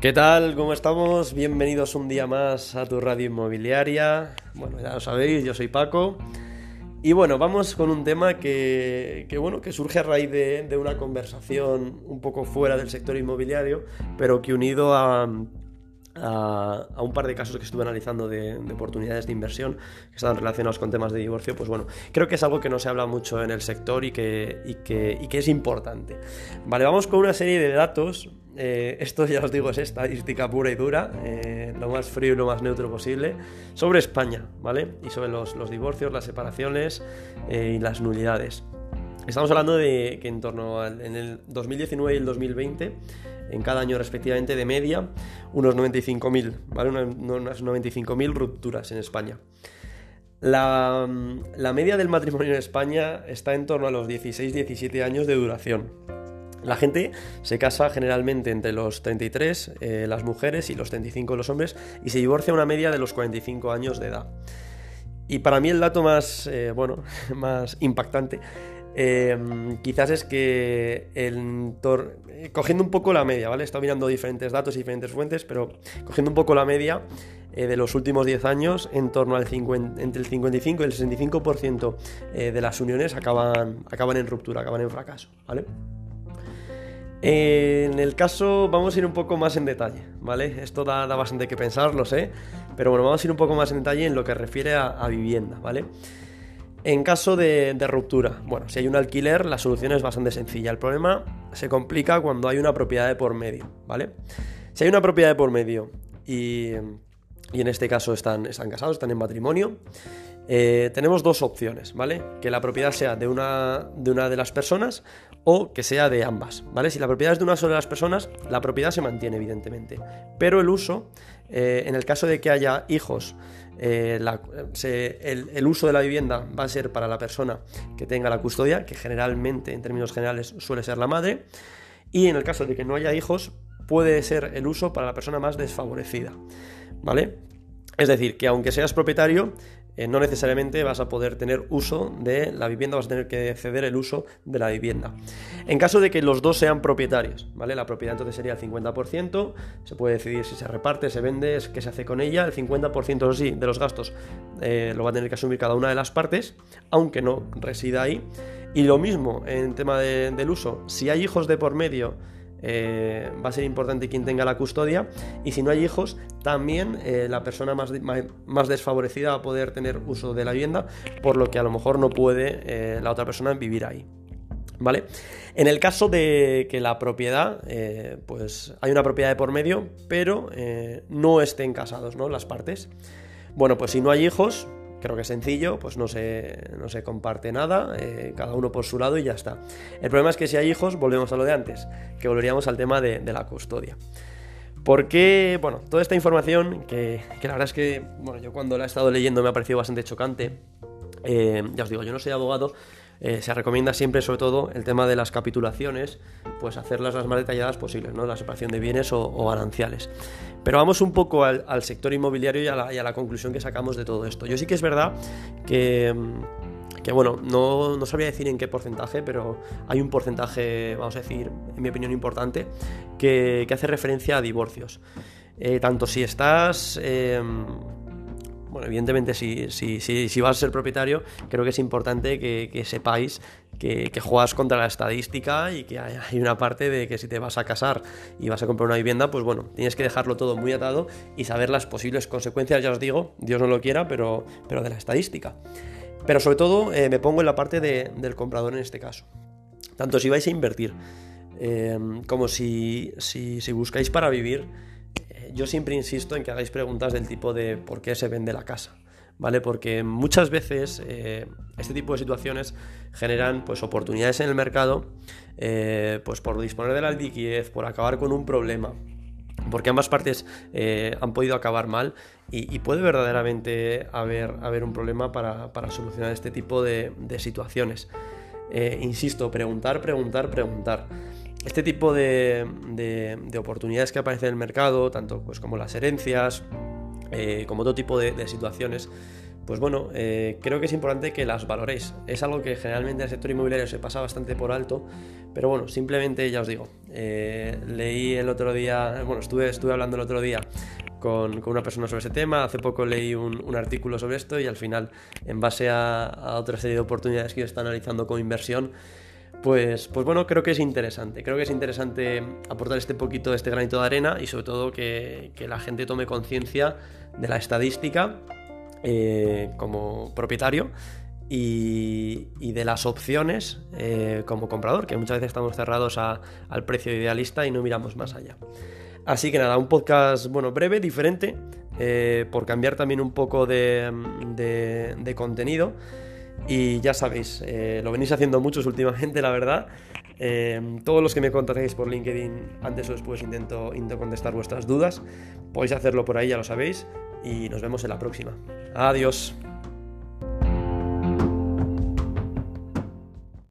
¿Qué tal? ¿Cómo estamos? Bienvenidos un día más a tu radio inmobiliaria. Bueno, ya lo sabéis, yo soy Paco. Y bueno, vamos con un tema que, bueno, que surge a raíz de, una conversación un poco fuera del sector inmobiliario, pero que unido a, a, un par de casos que estuve analizando de, oportunidades de inversión que estaban relacionados con temas de divorcio, pues bueno, creo que es algo que no se habla mucho en el sector y que, y que, es importante. Vale, vamos con una serie de datos eh, esto ya os digo es estadística pura y dura, eh, lo más frío y lo más neutro posible, sobre España, ¿vale? Y sobre los, divorcios, las separaciones eh, y las nulidades. Estamos hablando de que en torno al en el 2019 y el 2020, en cada año respectivamente de media, unos 95.000, ¿vale? Unas 95.000 rupturas en España. La, la media del matrimonio en España está en torno a los 16-17 años de duración. La gente se casa generalmente entre los 33, eh, las mujeres, y los 35 los hombres, y se divorcia a una media de los 45 años de edad. Y para mí el dato más, eh, bueno, más impactante eh, quizás es que cogiendo un poco la media, ¿vale? Estado mirando diferentes datos y diferentes fuentes, pero cogiendo un poco la media de los últimos 10 años, en torno al 50, entre el 55 y el 65% de las uniones acaban, acaban en ruptura, acaban en fracaso, ¿vale? En el caso, vamos a ir un poco más en detalle, ¿vale? Esto da, bastante que pensar, lo sé, pero bueno, vamos a ir un poco más en detalle en lo que refiere a, vivienda, ¿vale? En caso de, ruptura, bueno, si hay un alquiler, la solución es bastante sencilla. El problema se complica cuando hay una propiedad de por medio, ¿vale? Si hay una propiedad de por medio y, en este caso están, están casados, están en matrimonio, eh, tenemos dos opciones, ¿vale? Que la propiedad sea de una de las personas o que sea de ambas, ¿vale? Si la propiedad es de una sola de las personas, la propiedad se mantiene, evidentemente. Pero el uso, eh, en el caso de que haya hijos, eh, el, uso de la vivienda va a ser para la persona que tenga la custodia, que generalmente, en términos generales, suele ser la madre. Y en el caso de que no haya hijos, puede ser el uso para la persona más desfavorecida, ¿vale? Es decir, que aunque seas propietario, eh, no necesariamente vas a poder tener uso de la vivienda, vas a tener que ceder el uso de la vivienda. En caso de que los dos sean propietarios, ¿vale? La propiedad entonces sería el 50%, se puede decidir si se reparte, se vende, qué se hace con ella, el 50% sí de los gastos eh, lo va a tener que asumir cada una de las partes, aunque no resida ahí. Y lo mismo en tema del uso, si hay hijos de por medio, eh, va a ser importante quien tenga la custodia y si no hay hijos, también eh, la persona más, más, desfavorecida va a poder tener uso de la vivienda, por lo que a lo mejor no puede eh, la otra persona vivir ahí. ¿Vale? En el caso de que la propiedad, pues hay una propiedad de por medio, pero no estén casados, ¿no? Las partes. Bueno, pues si no hay hijos, Creo que es sencillo, pues no se, no se comparte nada, eh, cada uno por su lado y ya está. El problema es que si hay hijos, volvemos a lo de antes, que volveríamos al tema de, la custodia. Porque, bueno, toda esta información, que, la verdad es que, bueno, yo cuando la he estado leyendo me ha parecido bastante chocante, eh, ya os digo, yo no soy abogado, eh, se recomienda siempre, sobre todo, el tema de las capitulaciones, pues hacerlas las más detalladas posibles, ¿no? La separación de bienes o, o gananciales. Pero vamos un poco al, sector inmobiliario y a, la, conclusión que sacamos de todo esto. Yo sí que es verdad que, que bueno, no, no, sabría decir en qué porcentaje, pero hay un porcentaje, vamos a decir, en mi opinión importante, que, hace referencia a divorcios. Eh, tanto si estás... Em, bueno, evidentemente si, si, si, vas a ser propietario, creo que es importante que, sepáis que, juegas contra la estadística y que hay, una parte de que si te vas a casar y vas a comprar una vivienda, pues bueno, tienes que dejarlo todo muy atado y saber las posibles consecuencias, ya os digo, Dios no lo quiera, pero, pero de la estadística. Pero sobre todo eh, me pongo en la parte del comprador en este caso. Tanto si vais a invertir eh, como si, si buscáis para vivir, yo siempre insisto en que hagáis preguntas del tipo de por qué se vende la casa. ¿Vale? Porque muchas veces eh, este tipo de situaciones generan pues, oportunidades en el mercado eh, pues por disponer de la liquidez, por acabar con un problema, porque ambas partes eh, han podido acabar mal y, puede verdaderamente haber, haber un problema para, solucionar este tipo de situaciones. insisto, preguntar, preguntar, preguntar este tipo de, oportunidades que aparecen en el mercado, tanto pues, como las herencias, eh, como otro tipo de, situaciones, pues bueno, eh, creo que es importante que las valoréis. Es algo que generalmente en el sector inmobiliario se pasa bastante por alto, Pero bueno, simplemente ya os digo, eh, leí el otro día, bueno, estuve, estuve hablando el otro día con, una persona sobre ese tema. Hace poco leí un, artículo sobre esto y al final, en base a, otra serie de oportunidades que yo está analizando como inversión, pues, pues bueno, creo que es interesante. Creo que es interesante aportar este poquito de este granito de arena y sobre todo que, la gente tome conciencia de la estadística eh, como propietario y, de las opciones eh, como comprador, que muchas veces estamos cerrados al precio idealista y no miramos más allá. Así que nada, un podcast, bueno, breve, diferente, eh, por cambiar también un poco de, contenido. Y ya sabéis, eh, lo venís haciendo muchos últimamente, la verdad. Eh, todos los que me contactéis por LinkedIn, antes o después intento, intento contestar vuestras dudas. Podéis hacerlo por ahí, ya lo sabéis. Y nos vemos en la próxima. Adiós.